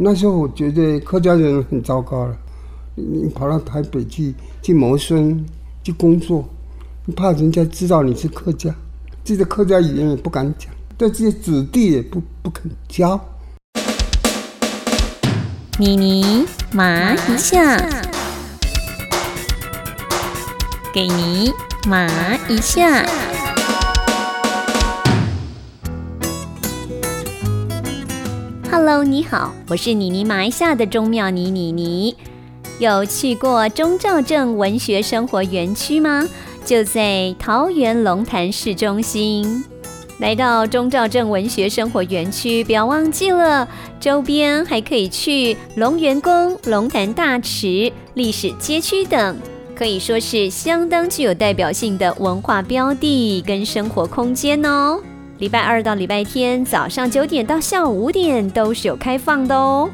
那时候我觉得客家人很糟糕了，你跑到台北去去谋生去工作，你怕人家知道你是客家，自己的客家语言也不敢讲，对这些子弟也不不肯教。妮妮麻一下，给你麻一下。Hello，你好，我是妮妮麻一下的钟妙妮妮妮。有去过中兆镇文学生活园区吗？就在桃园龙潭市中心。来到中兆镇文学生活园区，不要忘记了，周边还可以去龙园宫、龙潭大池、历史街区等，可以说是相当具有代表性的文化标的跟生活空间哦。礼拜二到礼拜天早上九点到下午五点都是有开放的哦。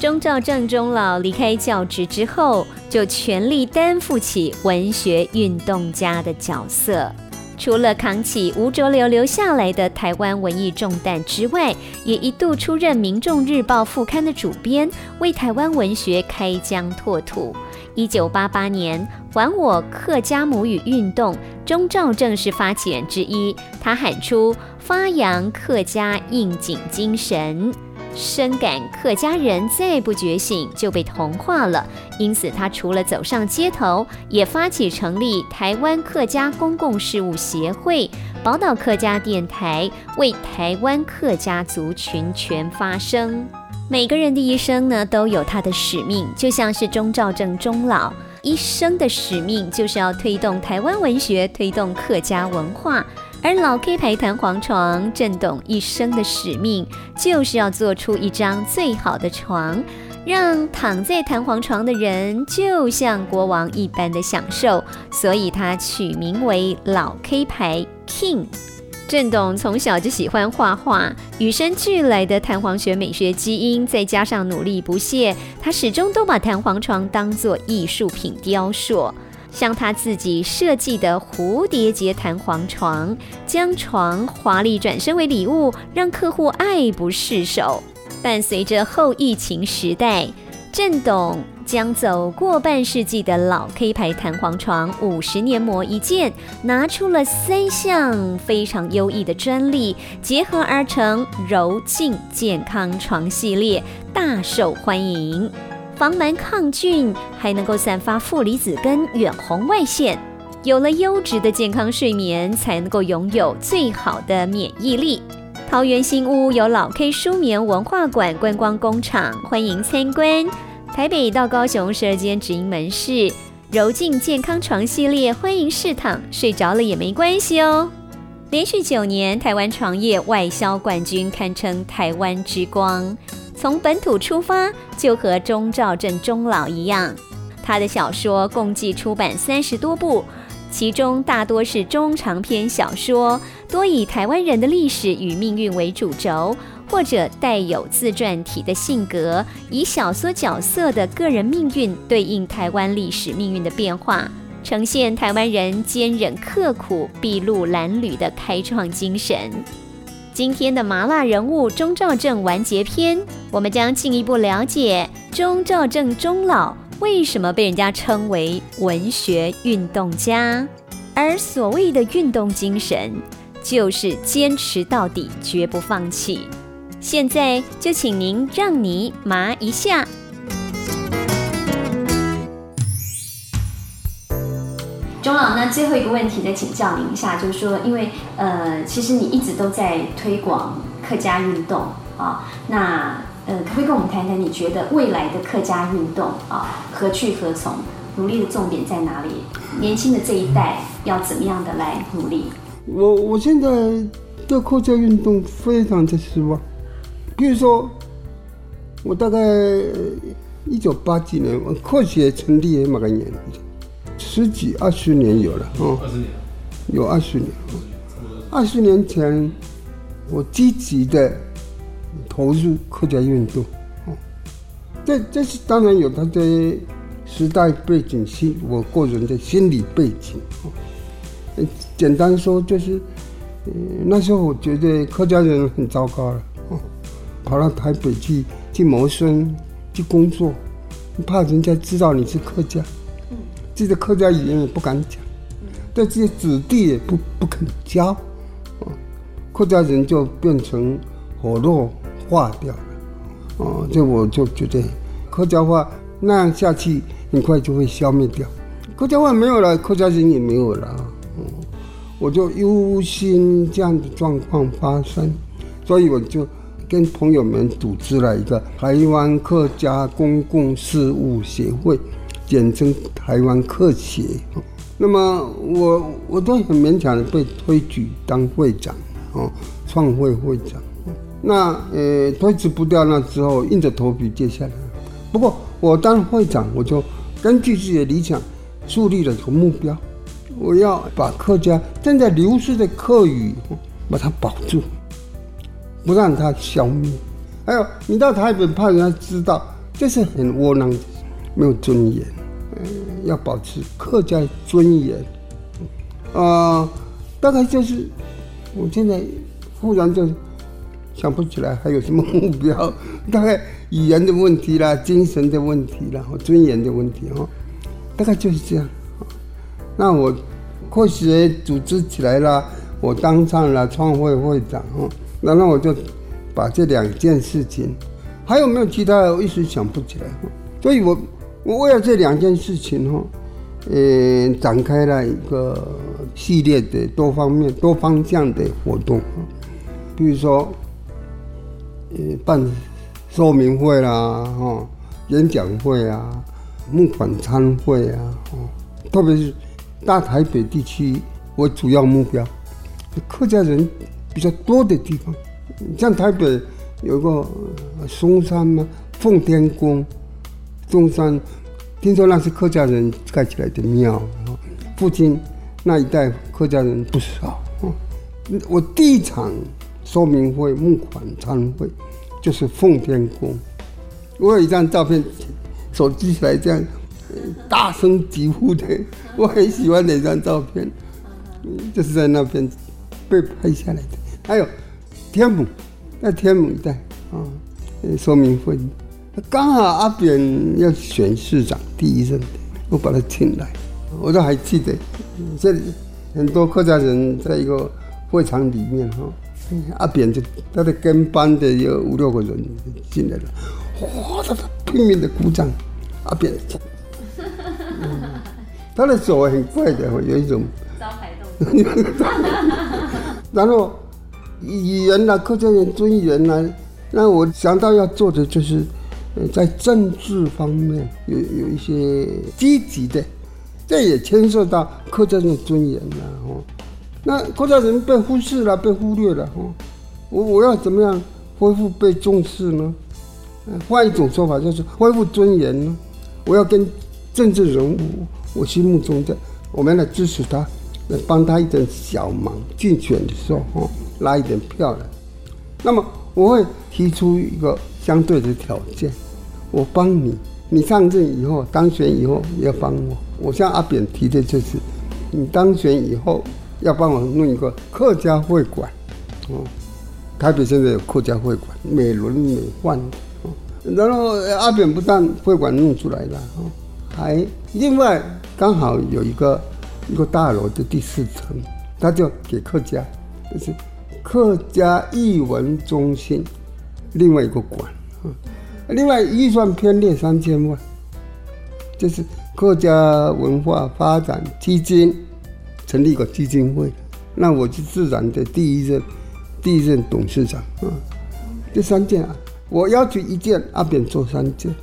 钟兆正中老离开教职之后，就全力担负起文学运动家的角色。除了扛起吴浊流留下来的台湾文艺重担之外，也一度出任《民众日报》副刊的主编，为台湾文学开疆拓土。一九八八年，还我客家母语运动，钟兆正是发起人之一。他喊出“发扬客家应景精神”，深感客家人再不觉醒就被同化了。因此，他除了走上街头，也发起成立台湾客家公共事务协会、宝岛客家电台，为台湾客家族群全发声。每个人的一生呢，都有他的使命，就像是钟兆正钟老。一生的使命，就是要推动台湾文学，推动客家文化；而老 K 牌弹簧床震动一生的使命，就是要做出一张最好的床，让躺在弹簧床的人就像国王一般的享受，所以他取名为老 K 牌 King。郑董从小就喜欢画画，与生俱来的弹簧学美学基因，再加上努力不懈，他始终都把弹簧床当作艺术品雕塑。像他自己设计的蝴蝶结弹簧床，将床华丽转身为礼物，让客户爱不释手。伴随着后疫情时代，郑董。将走过半世纪的老 K 牌弹簧床五十年磨一剑，拿出了三项非常优异的专利，结合而成柔净健康床系列，大受欢迎。防螨抗菌，还能够散发负离子跟远红外线。有了优质的健康睡眠，才能够拥有最好的免疫力。桃园新屋有老 K 舒眠文化馆观光工厂，欢迎参观。台北到高雄十二间直营门市，柔净健康床系列，欢迎试躺，睡着了也没关系哦。连续九年台湾床业外销冠军，堪称台湾之光。从本土出发，就和钟兆镇钟老一样，他的小说共计出版三十多部，其中大多是中长篇小说，多以台湾人的历史与命运为主轴。或者带有自传体的性格，以小说角色的个人命运对应台湾历史命运的变化，呈现台湾人坚忍刻苦、筚路蓝缕的开创精神。今天的麻辣人物钟兆正完结篇，我们将进一步了解钟兆正中老为什么被人家称为文学运动家，而所谓的运动精神，就是坚持到底，绝不放弃。现在就请您让你麻一下，钟老。那最后一个问题再请教您一下，就是说，因为呃，其实你一直都在推广客家运动啊，那呃，可不可以跟我们谈谈，你觉得未来的客家运动啊，何去何从？努力的重点在哪里？年轻的这一代要怎么样的来努力？我我现在对客家运动非常的失望。比如说，我大概一九八几年，我科学成立也蛮个年，十几二十年有了哦，二十年，有二十年。二十年前，我积极的投入客家运动，哦，这这是当然有它的时代背景，心我个人的心理背景。哦，简单说就是，那时候我觉得客家人很糟糕了。跑到台北去去谋生、去工作，怕人家知道你是客家，自己的客家语言也不敢讲，对这些子弟也不不肯教，啊客家人就变成火落化掉了，哦，这我就觉得客家话那样下去，很快就会消灭掉，客家话没有了，客家人也没有了，嗯我就忧心这样的状况发生，所以我就跟朋友们组织了一个台湾客家公共事务协会，简称台湾客协。那么我我都很勉强的被推举当会长，哦，创会会长。那呃推辞不掉，那之后硬着头皮接下来。不过我当会长，我就根据自己的理想，树立了一个目标。我要把客家正在流失的客语，把它保住，不让他消灭。还有，你到台北怕人家知道，这是很窝囊，没有尊严。嗯，要保持客家尊严。啊，大概就是，我现在忽然就想不起来还有什么目标。大概语言的问题啦，精神的问题啦，和尊严的问题哈，大概就是这样。那我。科学组织起来了，我当上了创会会长哦。那那我就把这两件事情，还有没有其他的，我一时想不起来。所以我我为了这两件事情哈，呃，展开了一个系列的多方面、多方向的活动比如说，呃，办说明会啦，哈，演讲会啊，募款餐会啊，哦，特别是。大台北地区为主要目标，客家人比较多的地方，像台北有个嵩山嘛，奉天宫，中山，听说那是客家人盖起来的庙，附近那一带客家人不少。我第一场说明会募款参会就是奉天宫，我有一张照片，手机起来这样。大声疾呼的，我很喜欢那张照片，就是在那边被拍下来的。还有天母，在天母一带啊，说明会，刚好阿扁要选市长第一任，我把他请来，我都还记得。这里很多客家人在一个会场里面哈，阿扁就他的跟班的有五六个人进来了，哇，他拼命的鼓掌，阿扁。他的手很快的，有一种招牌动作。然后语言呐，客家人尊严呐，那我想到要做的就是，在政治方面有有一些积极的，这也牵涉到客家人的尊严了哦。那客家人被忽视了，被忽略了哦。我我要怎么样恢复被重视呢？换一种说法就是恢复尊严呢？我要跟政治人物。我心目中的，我们来支持他，帮他一点小忙。竞选的时候，哦，拉一点票来。那么我会提出一个相对的条件，我帮你，你上任以后当选以后要帮我。我向阿扁提的就是，你当选以后要帮我弄一个客家会馆，哦，台北现在有客家会馆，美轮美奂的。然后阿扁不但会馆弄出来了，哦，还另外。刚好有一个一个大楼的第四层，他就给客家，就是客家艺文中心，另外一个馆啊，另外预算偏列三千万，就是客家文化发展基金成立一个基金会，那我是自然的第一任第一任董事长啊，这三件啊，我要求一件，阿扁做三件。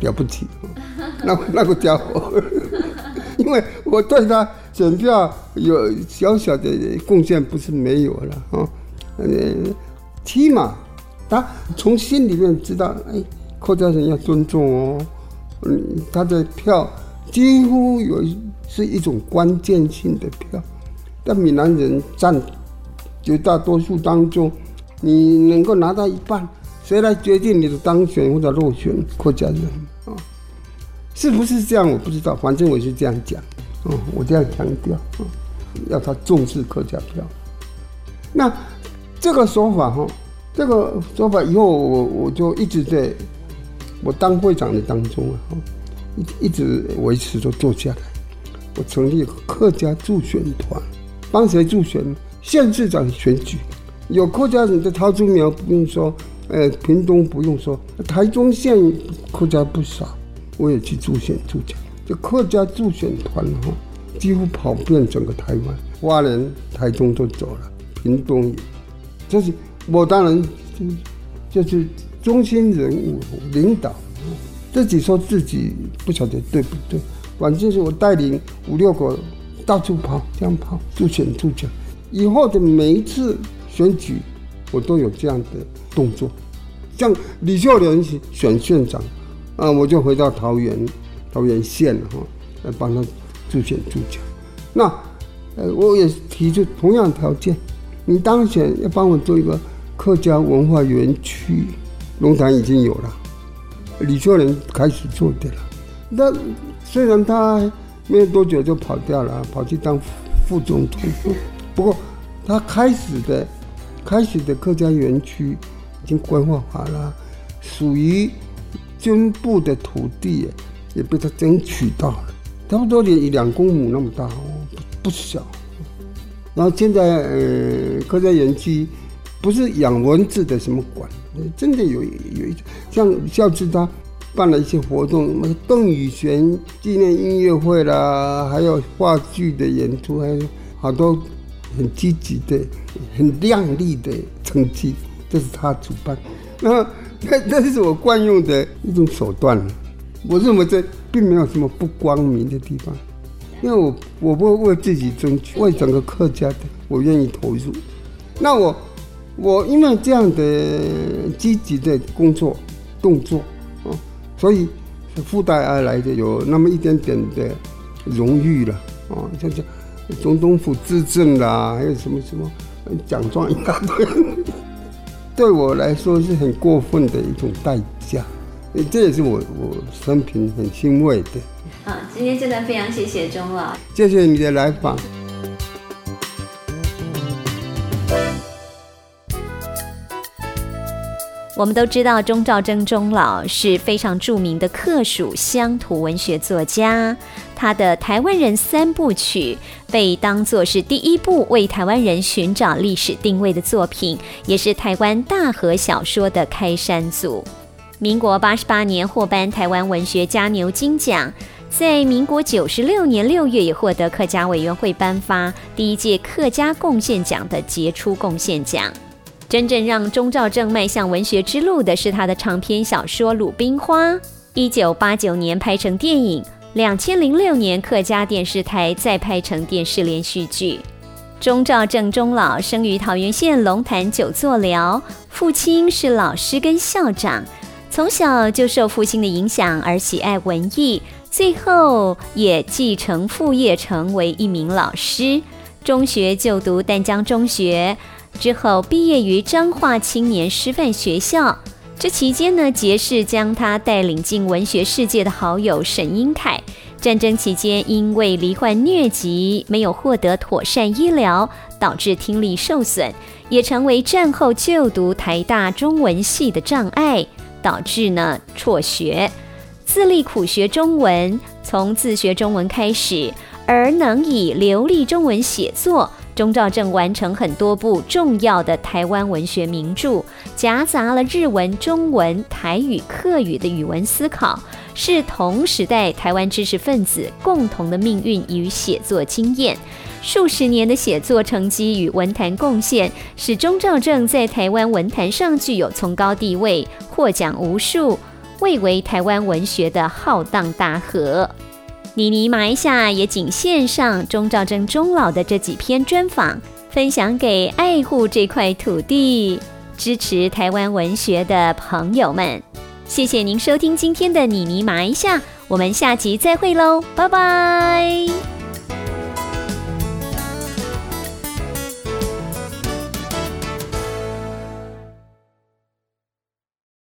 了不起，那那个家伙，我对他选票有小小的贡献，不是没有了啊。呃，起码他从心里面知道，哎，客家人要尊重哦。嗯，他的票几乎有是一种关键性的票，但闽南人占绝大多数当中，你能够拿到一半。谁来决定你的当选或者落选？客家人啊，是不是这样？我不知道，反正我是这样讲，哦，我这样强调，啊，要他重视客家票。那这个说法哈，这个说法以后我我就一直在我当会长的当中啊，一一直维持着做下来。我成立客家助选团，帮谁助选？县市长选举，有客家人的桃竹苗不用说，呃，屏东不用说，台中县客家不少，我也去助选助讲。这客家助选团哈，几乎跑遍整个台湾，花莲、台中都走了，屏东也，这是。我当然就就是中心人物领导，自己说自己不晓得对不对，反正是我带领五六个到处跑，这样跑助选助选。以后的每一次选举，我都有这样的动作。像李秀莲选县长，啊，我就回到桃园桃园县哈，来帮他助选助奖。那呃，我也提出同样条件，你当选要帮我做一个。客家文化园区，龙潭已经有了，李秀莲开始做的了。那虽然他没有多久就跑掉了，跑去当副总统。不过他开始的开始的客家园区已经规划好了，属于军部的土地也被他争取到了，差不多连两公亩那么大不，不小。然后现在呃客家园区。不是养蚊子的什么馆，真的有有一像校志他办了一些活动，什么邓宇璇纪念音乐会啦，还有话剧的演出，还有好多很积极的、很亮丽的成绩，这是他主办。那那那是我惯用的一种手段。我认为这并没有什么不光明的地方，因为我我不会为自己争取，为整个客家的，我愿意投入。那我。我因为这样的积极的工作动作啊，所以附带而来的有那么一点点的荣誉了啊，像像总统府资政啦，还有什么什么奖状一大堆，对我来说是很过分的一种代价，这也是我我生平很欣慰的。好，今天真的非常谢谢钟老，谢谢你的来访。我们都知道钟兆征钟老是非常著名的客属乡土文学作家，他的《台湾人三部曲》被当作是第一部为台湾人寻找历史定位的作品，也是台湾大河小说的开山祖。民国八十八年获颁台湾文学家牛金奖，在民国九十六年六月也获得客家委员会颁发第一届客家贡献奖的杰出贡献奖。真正让钟兆正迈向文学之路的是他的长篇小说《鲁冰花》，一九八九年拍成电影，两千零六年客家电视台再拍成电视连续剧。钟兆正钟老生于桃园县龙潭九座寮，父亲是老师跟校长，从小就受父亲的影响而喜爱文艺，最后也继承父业成为一名老师。中学就读淡江中学。之后毕业于彰化青年师范学校，这期间呢，结识将他带领进文学世界的好友沈英凯。战争期间，因为罹患疟疾，没有获得妥善医疗，导致听力受损，也成为战后就读台大中文系的障碍，导致呢辍学，自立苦学中文，从自学中文开始，而能以流利中文写作。钟兆正完成很多部重要的台湾文学名著，夹杂了日文、中文、台语、客语的语文思考，是同时代台湾知识分子共同的命运与写作经验。数十年的写作成绩与文坛贡献，使钟兆正在台湾文坛上具有崇高地位，获奖无数，蔚为台湾文学的浩荡大河。妮妮马一下也仅献上钟兆征钟老的这几篇专访，分享给爱护这块土地、支持台湾文学的朋友们。谢谢您收听今天的妮妮马一下，我们下集再会喽，拜拜。